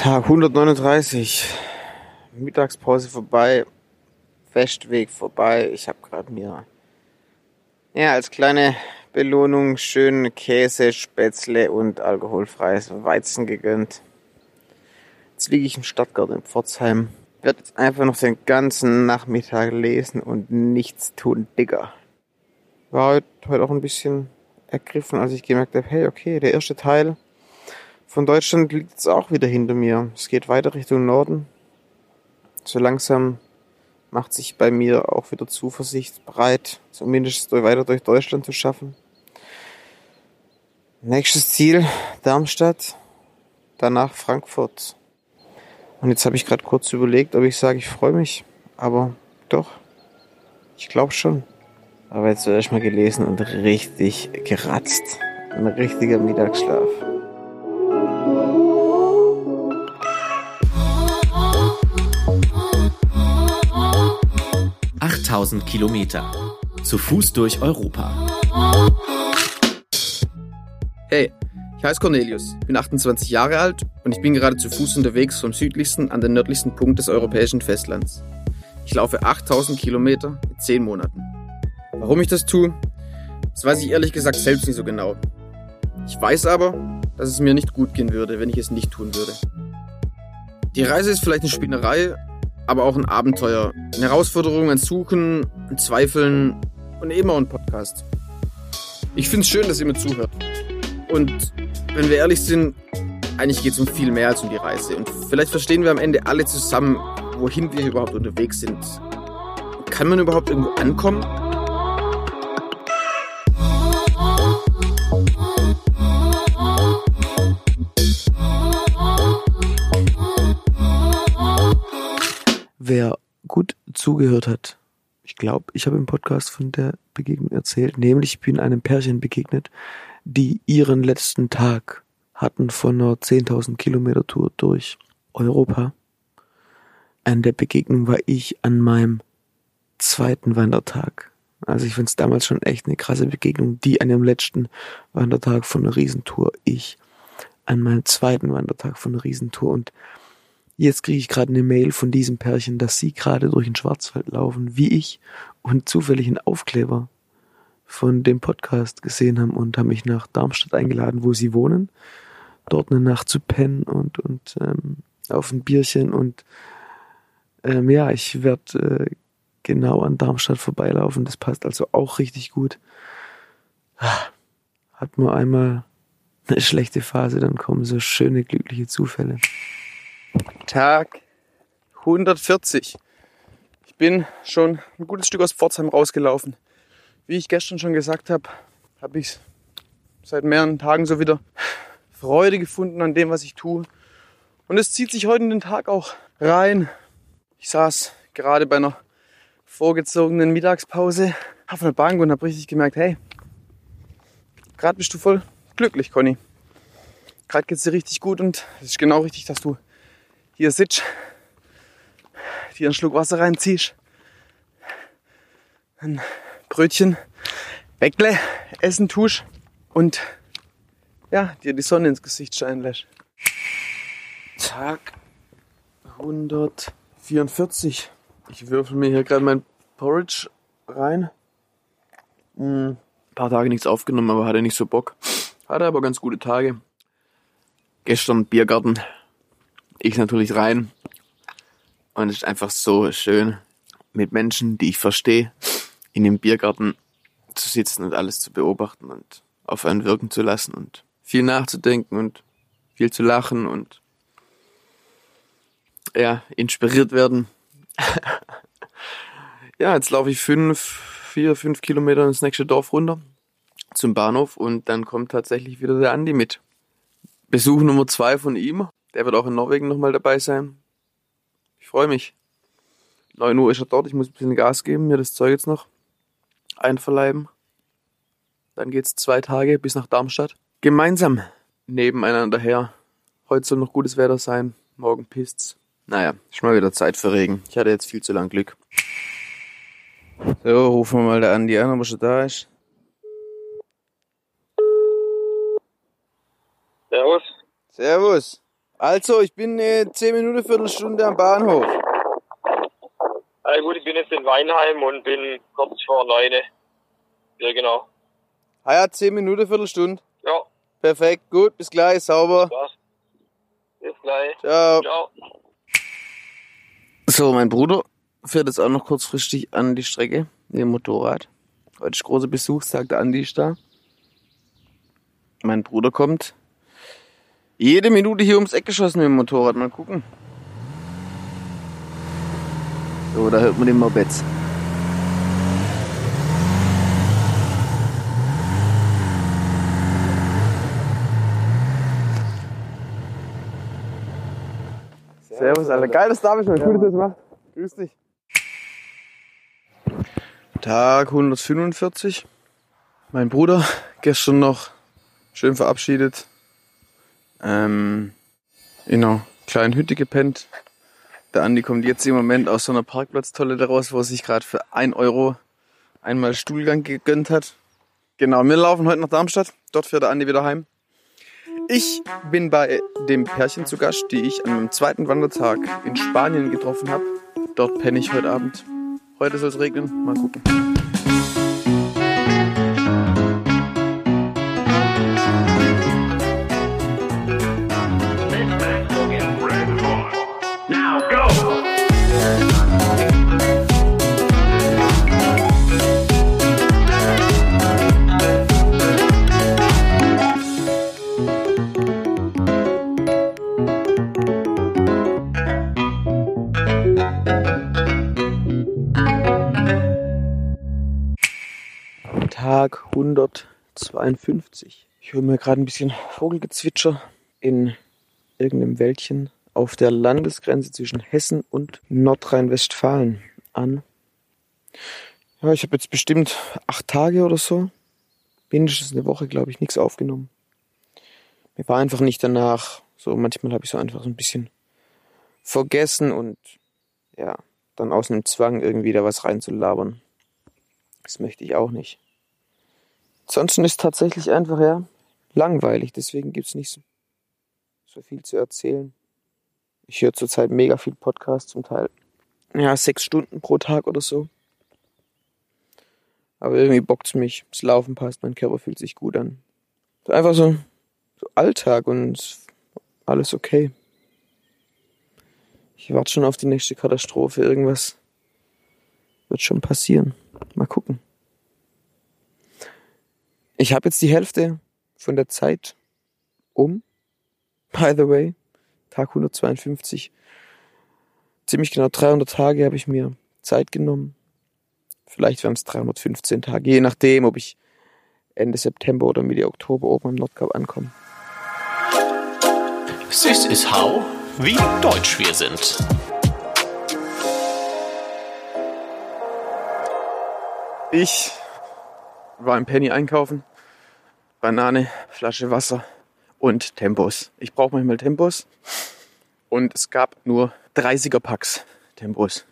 Tag 139. Mittagspause vorbei. Festweg vorbei. Ich habe gerade mir ja als kleine Belohnung schön Käse, Spätzle und alkoholfreies Weizen gegönnt. Jetzt liege ich im Stadtgarten in Pforzheim. Werde jetzt einfach noch den ganzen Nachmittag lesen und nichts tun, Digga. War heute, heute auch ein bisschen ergriffen, als ich gemerkt habe, hey, okay, der erste Teil von Deutschland liegt jetzt auch wieder hinter mir. Es geht weiter Richtung Norden. So langsam macht sich bei mir auch wieder Zuversicht breit, zumindest weiter durch Deutschland zu schaffen. Nächstes Ziel Darmstadt, danach Frankfurt. Und jetzt habe ich gerade kurz überlegt, ob ich sage, ich freue mich. Aber doch, ich glaube schon. Aber jetzt zuerst mal gelesen und richtig geratzt. Ein richtiger Mittagsschlaf. 8000 Kilometer. Zu Fuß durch Europa. Hey, ich heiße Cornelius, bin 28 Jahre alt und ich bin gerade zu Fuß unterwegs vom südlichsten an den nördlichsten Punkt des europäischen Festlands. Ich laufe 8000 Kilometer in 10 Monaten. Warum ich das tue, das weiß ich ehrlich gesagt selbst nicht so genau. Ich weiß aber, dass es mir nicht gut gehen würde, wenn ich es nicht tun würde. Die Reise ist vielleicht eine Spinnerei, aber auch ein Abenteuer. Eine Herausforderung, ein Suchen, ein Zweifeln und eben auch ein Podcast. Ich finde es schön, dass ihr mir zuhört. Und wenn wir ehrlich sind, eigentlich geht es um viel mehr als um die Reise. Und vielleicht verstehen wir am Ende alle zusammen, wohin wir überhaupt unterwegs sind. Kann man überhaupt irgendwo ankommen? Wer gut zugehört hat, ich glaube, ich habe im Podcast von der Begegnung erzählt, nämlich ich bin einem Pärchen begegnet, die ihren letzten Tag hatten von einer 10.000 Kilometer Tour durch Europa. An der Begegnung war ich an meinem zweiten Wandertag. Also ich finde es damals schon echt eine krasse Begegnung, die an dem letzten Wandertag von einer Riesentour, ich an meinem zweiten Wandertag von einer Riesentour und Jetzt kriege ich gerade eine Mail von diesem Pärchen, dass sie gerade durch den Schwarzwald laufen, wie ich, und zufällig einen Aufkleber von dem Podcast gesehen haben und haben mich nach Darmstadt eingeladen, wo sie wohnen, dort eine Nacht zu pennen und, und ähm, auf ein Bierchen und ähm, ja, ich werde äh, genau an Darmstadt vorbeilaufen. Das passt also auch richtig gut. Hat man einmal eine schlechte Phase, dann kommen so schöne, glückliche Zufälle. Tag 140. Ich bin schon ein gutes Stück aus Pforzheim rausgelaufen. Wie ich gestern schon gesagt habe, habe ich seit mehreren Tagen so wieder Freude gefunden an dem, was ich tue. Und es zieht sich heute in den Tag auch rein. Ich saß gerade bei einer vorgezogenen Mittagspause auf einer Bank und habe richtig gemerkt, hey, gerade bist du voll glücklich, Conny. Gerade geht es dir richtig gut und es ist genau richtig, dass du hier sitzt, dir einen Schluck Wasser reinziehst, ein Brötchen, Bäckle essen tust und ja, dir die Sonne ins Gesicht scheinen lässt. Tag 144. Ich würfel mir hier gerade mein Porridge rein. Hm, ein paar Tage nichts aufgenommen, aber hatte nicht so Bock. Hatte aber ganz gute Tage. Gestern Biergarten ich natürlich rein. Und es ist einfach so schön, mit Menschen, die ich verstehe, in dem Biergarten zu sitzen und alles zu beobachten und auf einen wirken zu lassen und viel nachzudenken und viel zu lachen und ja, inspiriert werden. ja, jetzt laufe ich fünf, vier, fünf Kilometer ins nächste Dorf runter zum Bahnhof und dann kommt tatsächlich wieder der Andi mit. Besuch Nummer zwei von ihm. Der wird auch in Norwegen nochmal dabei sein. Ich freue mich. 9 Uhr ist er dort. Ich muss ein bisschen Gas geben, mir das Zeug jetzt noch einverleiben. Dann geht's zwei Tage bis nach Darmstadt. Gemeinsam nebeneinander her. Heute soll noch gutes Wetter sein. Morgen pisst's. Naja, ist mal wieder Zeit für Regen. Ich hatte jetzt viel zu lang Glück. So, rufen wir mal der Andi an, ob er schon da ist. Servus. Servus. Also, ich bin äh, 10 Minuten, Viertelstunde am Bahnhof. Ja gut, ich bin jetzt in Weinheim und bin kurz vor neune. Ja, genau. Ah ja, 10 Minuten, Viertelstunde. Ja, Perfekt, gut, bis gleich, sauber. passt. Bis gleich. Ciao. Ciao. So, mein Bruder fährt jetzt auch noch kurzfristig an die Strecke mit dem Motorrad. Heute ist großer Besuchstag, der Andi ist da. Mein Bruder kommt jede Minute hier ums Eck geschossen mit dem Motorrad. Mal gucken. So, da hört man den Mopeds. Servus, Alter. Geil, dass du da bist, man. Cool, dass du das machst. Grüß dich. Tag 145. Mein Bruder gestern noch schön verabschiedet. Ähm, in einer kleinen Hütte gepennt. Der Andi kommt jetzt im Moment aus so einer Parkplatztoilette raus, wo er sich gerade für 1 Euro einmal Stuhlgang gegönnt hat. Genau, wir laufen heute nach Darmstadt. Dort fährt der Andi wieder heim. Ich bin bei dem Pärchen zu Gast, die ich an meinem zweiten Wandertag in Spanien getroffen habe. Dort penne ich heute Abend. Heute soll es regnen. Mal gucken. 152. Ich höre mir gerade ein bisschen Vogelgezwitscher in irgendeinem Wäldchen auf der Landesgrenze zwischen Hessen und Nordrhein-Westfalen an. Ja, ich habe jetzt bestimmt acht Tage oder so, mindestens eine Woche, glaube ich, nichts aufgenommen. Mir war einfach nicht danach. So manchmal habe ich so einfach so ein bisschen vergessen und ja, dann aus einem Zwang irgendwie da was reinzulabern. Das möchte ich auch nicht. Ansonsten ist tatsächlich einfach ja langweilig, deswegen gibt's nicht so, so viel zu erzählen. Ich höre zurzeit mega viel Podcast, zum Teil ja sechs Stunden pro Tag oder so. Aber irgendwie bockt's mich. Das Laufen passt, mein Körper fühlt sich gut an. Einfach so, so Alltag und alles okay. Ich warte schon auf die nächste Katastrophe. Irgendwas wird schon passieren. Mal gucken. Ich habe jetzt die Hälfte von der Zeit um. By the way, Tag 152. Ziemlich genau 300 Tage habe ich mir Zeit genommen. Vielleicht wären es 315 Tage, je nachdem, ob ich Ende September oder Mitte Oktober oben am Nordkap ankomme. This is how, wie deutsch wir sind. Ich war im Penny einkaufen. Banane, Flasche Wasser und Tempos. Ich brauche manchmal Tempos. Und es gab nur 30er Packs Tempos.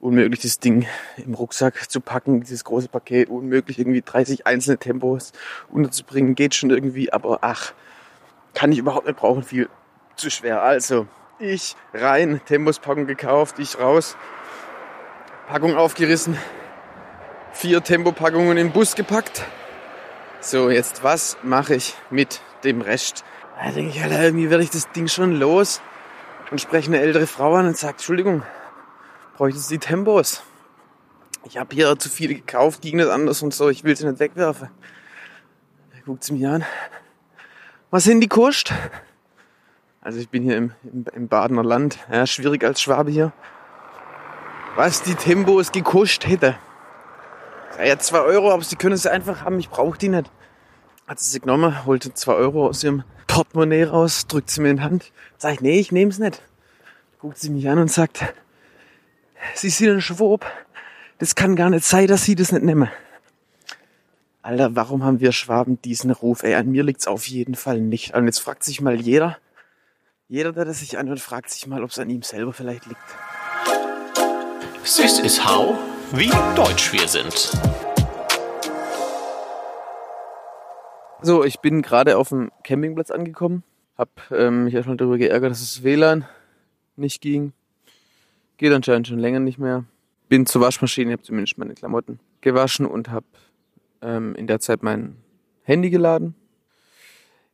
Unmöglich, das Ding im Rucksack zu packen, dieses große Paket. Unmöglich, irgendwie 30 einzelne Tempos unterzubringen. Geht schon irgendwie, aber ach, kann ich überhaupt nicht brauchen. Viel zu schwer. Also, ich rein, Tempos-Packung gekauft, ich raus. Packung aufgerissen, vier Tempopackungen in den Bus gepackt. So, jetzt was mache ich mit dem Rest? Da denke ich, Alter, irgendwie werde ich das Ding schon los und spreche eine ältere Frau an und sage, Entschuldigung, bräuchtest du die Tempos? Ich habe hier zu viele gekauft, ging nicht anders und so, ich will sie nicht wegwerfen. Da guckt sie mich an. Was sind die Kost? Also ich bin hier im, im, im Badener Land, ja, schwierig als Schwabe hier. Was die Tempos gekostet hätte. Ja, zwei Euro, aber sie können sie einfach haben, ich brauche die nicht. Hat sie sie genommen, holte zwei Euro aus ihrem Portemonnaie raus, drückt sie mir in die Hand. Sag ich, nee, ich nehm's nicht. Guckt sie mich an und sagt, Sie sind ein Schwob. Das kann gar nicht sein, dass Sie das nicht nehmen. Alter, warum haben wir Schwaben diesen Ruf? Ey, an mir liegt's auf jeden Fall nicht. Und jetzt fragt sich mal jeder, jeder, der das sich anhört, fragt sich mal, ob es an ihm selber vielleicht liegt. This is how, wie deutsch wir sind. So, ich bin gerade auf dem Campingplatz angekommen, Hab ähm, mich erstmal darüber geärgert, dass das WLAN nicht ging. Geht anscheinend schon länger nicht mehr. Bin zur Waschmaschine, habe zumindest meine Klamotten gewaschen und habe ähm, in der Zeit mein Handy geladen.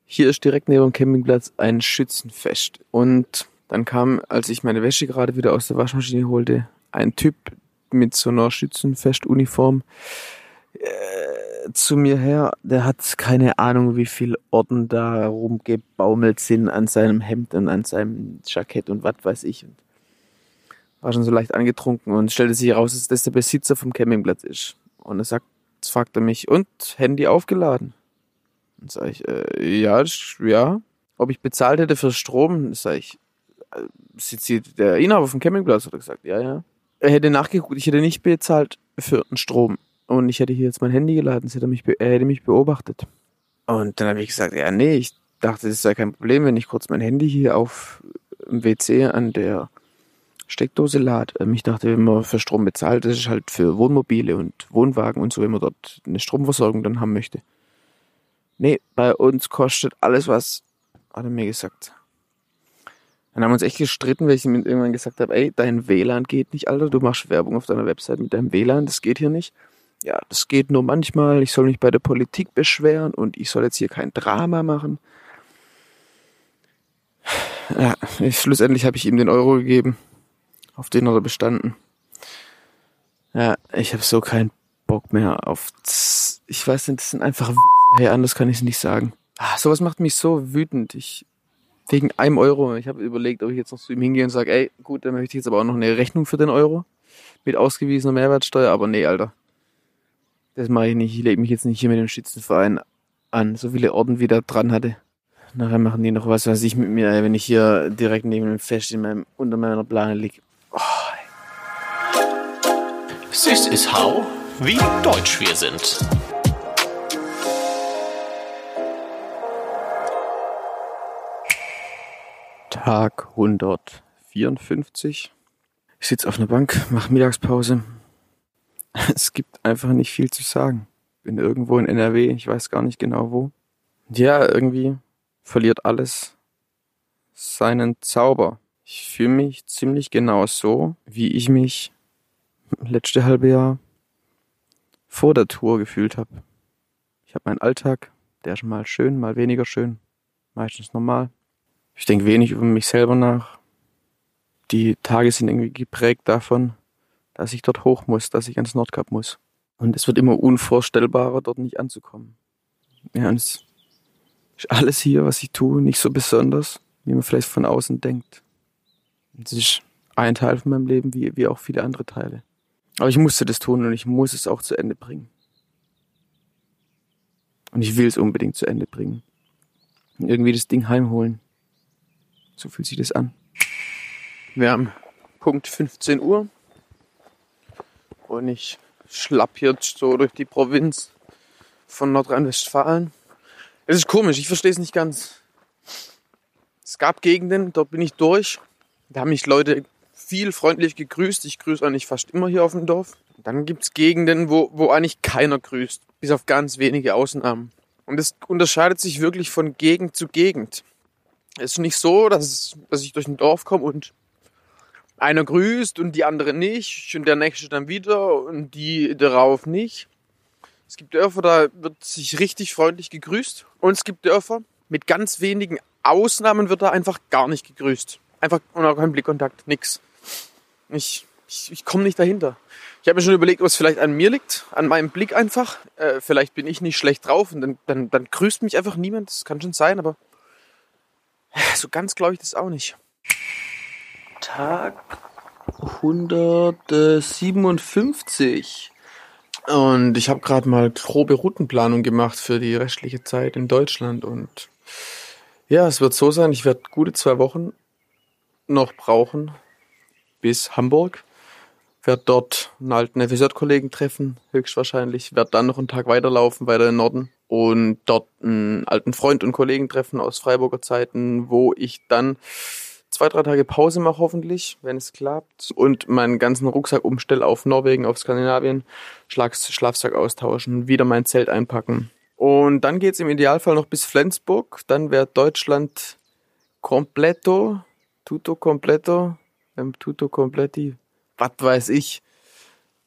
Hier ist direkt neben dem Campingplatz ein Schützenfest. Und dann kam, als ich meine Wäsche gerade wieder aus der Waschmaschine holte, ein Typ mit so einer Schützenfestuniform äh, zu mir her. Der hat keine Ahnung, wie viel Orden da rumgebaumelt sind an seinem Hemd und an seinem Jackett und was weiß ich. Und war schon so leicht angetrunken und stellte sich heraus, dass das der Besitzer vom Campingplatz ist. Und er sagt, fragt er mich, und Handy aufgeladen? Dann sage ich, äh, ja, ja. Ob ich bezahlt hätte für Strom, sage ich, äh, sitzt der Inhaber vom Campingplatz, hat er gesagt, ja, ja. Er hätte nachgeguckt, ich hätte nicht bezahlt für den Strom. Und ich hätte hier jetzt mein Handy geladen, hätte mich, er hätte mich beobachtet. Und dann habe ich gesagt, ja, nee, ich dachte, das sei kein Problem, wenn ich kurz mein Handy hier auf dem WC an der Steckdose lade. Ähm, Ich dachte, wenn man für Strom bezahlt, das ist halt für Wohnmobile und Wohnwagen und so, wenn man dort eine Stromversorgung dann haben möchte. Nee, bei uns kostet alles was, hat er mir gesagt. Dann haben wir uns echt gestritten, weil ich ihm irgendwann gesagt habe, ey, dein WLAN geht nicht, Alter, du machst Werbung auf deiner Website mit deinem WLAN, das geht hier nicht. Ja, das geht nur manchmal, ich soll mich bei der Politik beschweren und ich soll jetzt hier kein Drama machen. Ja, schlussendlich habe ich ihm den Euro gegeben, auf den er bestanden. Ja, ich habe so keinen Bock mehr auf, ich weiß nicht, das sind einfach Wichser, hey, anders kann ich es nicht sagen. Ah, sowas macht mich so wütend. Ich, wegen einem Euro. Ich habe überlegt, ob ich jetzt noch zu ihm hingehe und sage, ey, gut, dann möchte ich jetzt aber auch noch eine Rechnung für den Euro mit ausgewiesener Mehrwertsteuer, aber nee, Alter. Das mache ich nicht. Ich lege mich jetzt nicht hier mit dem Schützenverein an. So viele Orden wie da dran hatte. Nachher machen die noch was, was ich mit mir, wenn ich hier direkt neben dem Fest in meinem, unter meiner Plane lieg. This is how, wie deutsch wir sind. Tag 154. Ich sitze auf einer Bank, mache Mittagspause. Es gibt einfach nicht viel zu sagen. Bin irgendwo in NRW, ich weiß gar nicht genau wo. Ja, irgendwie verliert alles seinen Zauber. Ich fühle mich ziemlich genau so, wie ich mich letzte halbe Jahr vor der Tour gefühlt habe. Ich habe meinen Alltag, der ist mal schön, mal weniger schön, meistens normal. Ich denke wenig über mich selber nach. Die Tage sind irgendwie geprägt davon, dass ich dort hoch muss, dass ich ans Nordkap muss. Und es wird immer unvorstellbarer, dort nicht anzukommen. Ja, und es ist alles hier, was ich tue, nicht so besonders, wie man vielleicht von außen denkt. Es ist ein Teil von meinem Leben, wie, wie auch viele andere Teile. Aber ich musste das tun und ich muss es auch zu Ende bringen. Und ich will es unbedingt zu Ende bringen. Und irgendwie das Ding heimholen. So fühlt sich das an. Wir haben Punkt 15 Uhr. Und ich schlapp jetzt so durch die Provinz von Nordrhein-Westfalen. Es ist komisch, ich verstehe es nicht ganz. Es gab Gegenden, dort bin ich durch. Da haben mich Leute viel freundlich gegrüßt. Ich grüße eigentlich fast immer hier auf dem Dorf. Dann gibt's Gegenden, wo, wo eigentlich keiner grüßt. Bis auf ganz wenige Ausnahmen. Und es unterscheidet sich wirklich von Gegend zu Gegend. Es ist nicht so, dass, dass ich durch ein Dorf komme und einer grüßt und die andere nicht und der nächste dann wieder und die darauf nicht. Es gibt Dörfer, da wird sich richtig freundlich gegrüßt und es gibt Dörfer, mit ganz wenigen Ausnahmen wird da einfach gar nicht gegrüßt. Einfach und auch Blickkontakt, nix. Ich, ich, ich komme nicht dahinter. Ich habe mir schon überlegt, es vielleicht an mir liegt, an meinem Blick einfach. Äh, vielleicht bin ich nicht schlecht drauf und dann, dann, dann grüßt mich einfach niemand. Das kann schon sein, aber so ganz glaube ich das auch nicht. Tag 157. Und ich habe gerade mal grobe Routenplanung gemacht für die restliche Zeit in Deutschland. Und ja, es wird so sein, ich werde gute zwei Wochen noch brauchen bis Hamburg. Werde dort einen alten FSJ-Kollegen treffen, höchstwahrscheinlich. Werde dann noch einen Tag weiterlaufen, weiter in den Norden. Und dort einen alten Freund und Kollegen treffen aus Freiburger Zeiten, wo ich dann zwei, drei Tage Pause mache hoffentlich, wenn es klappt. Und meinen ganzen Rucksack umstelle auf Norwegen, auf Skandinavien. Schlags Schlafsack austauschen, wieder mein Zelt einpacken. Und dann geht's im Idealfall noch bis Flensburg. Dann wäre Deutschland completo, tutto completo, ähm, tutto completi, was weiß ich,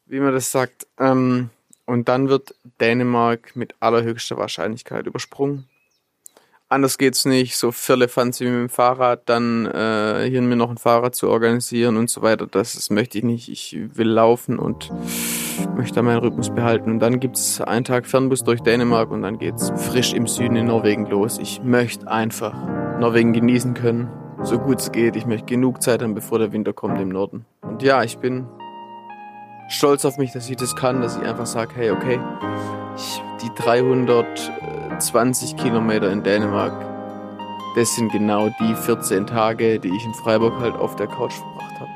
wie man das sagt. Ähm, und dann wird Dänemark mit allerhöchster Wahrscheinlichkeit übersprungen. Anders geht's nicht, so Firlefanz wie mit dem Fahrrad, dann äh, hier mir noch ein Fahrrad zu organisieren und so weiter. Das, das möchte ich nicht. Ich will laufen und möchte meinen Rhythmus behalten. Und dann gibt's einen Tag Fernbus durch Dänemark und dann geht's frisch im Süden in Norwegen los. Ich möchte einfach Norwegen genießen können, so gut es geht. Ich möchte genug Zeit haben, bevor der Winter kommt im Norden. Und ja, ich bin stolz auf mich, dass ich das kann, dass ich einfach sage, hey, okay, ich, die 320 Kilometer in Dänemark, das sind genau die 14 Tage, die ich in Freiburg halt auf der Couch verbracht habe.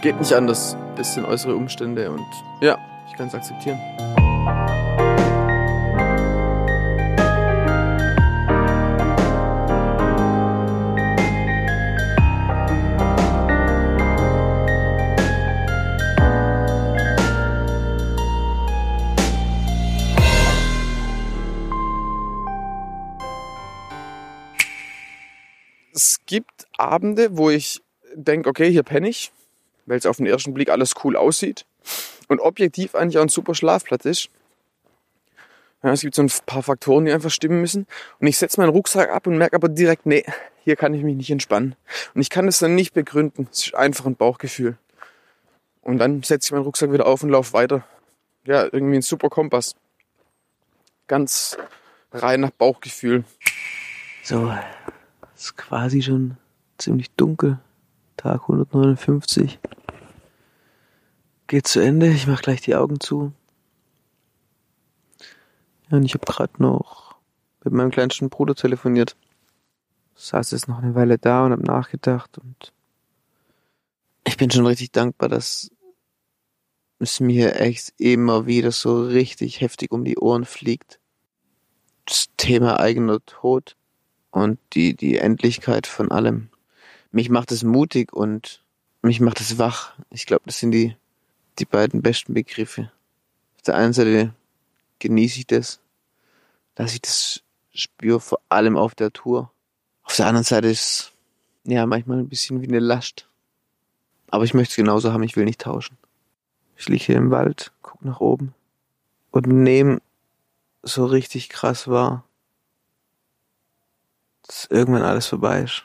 Geht nicht anders, das sind äußere Umstände und ja, ich kann es akzeptieren. Abende, wo ich denke, okay, hier penne ich, weil es auf den ersten Blick alles cool aussieht und objektiv eigentlich auch ein super Schlafplatz ist. Ja, es gibt so ein paar Faktoren, die einfach stimmen müssen. Und ich setze meinen Rucksack ab und merke aber direkt, nee, hier kann ich mich nicht entspannen. Und ich kann das dann nicht begründen. Es ist einfach ein Bauchgefühl. Und dann setze ich meinen Rucksack wieder auf und laufe weiter. Ja, irgendwie ein super Kompass. Ganz rein nach Bauchgefühl. So, ist quasi schon ziemlich dunkel. Tag 159. Geht zu Ende. Ich mache gleich die Augen zu. Ja, und ich habe gerade noch mit meinem kleinsten Bruder telefoniert. Saß jetzt noch eine Weile da und habe nachgedacht und ich bin schon richtig dankbar, dass es mir echt immer wieder so richtig heftig um die Ohren fliegt. Das Thema eigener Tod und die, die Endlichkeit von allem. Mich macht es mutig und mich macht es wach. Ich glaube, das sind die, die beiden besten Begriffe. Auf der einen Seite genieße ich das, dass ich das spüre, vor allem auf der Tour. Auf der anderen Seite ist ja manchmal ein bisschen wie eine Last. Aber ich möchte es genauso haben, ich will nicht tauschen. Ich liege hier im Wald, guck nach oben und nehme so richtig krass wahr, dass irgendwann alles vorbei ist.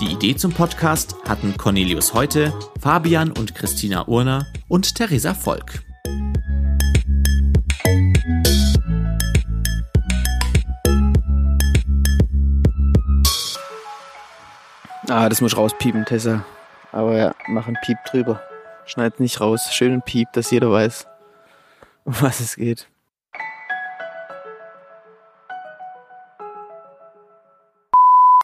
Die Idee zum Podcast hatten Cornelius Heute, Fabian und Christina Urner und Theresa Volk. Ah, das muss rauspiepen, Tessa. Aber ja, mach einen Piep drüber. Schneid nicht raus. Schönen Piep, dass jeder weiß, um was es geht.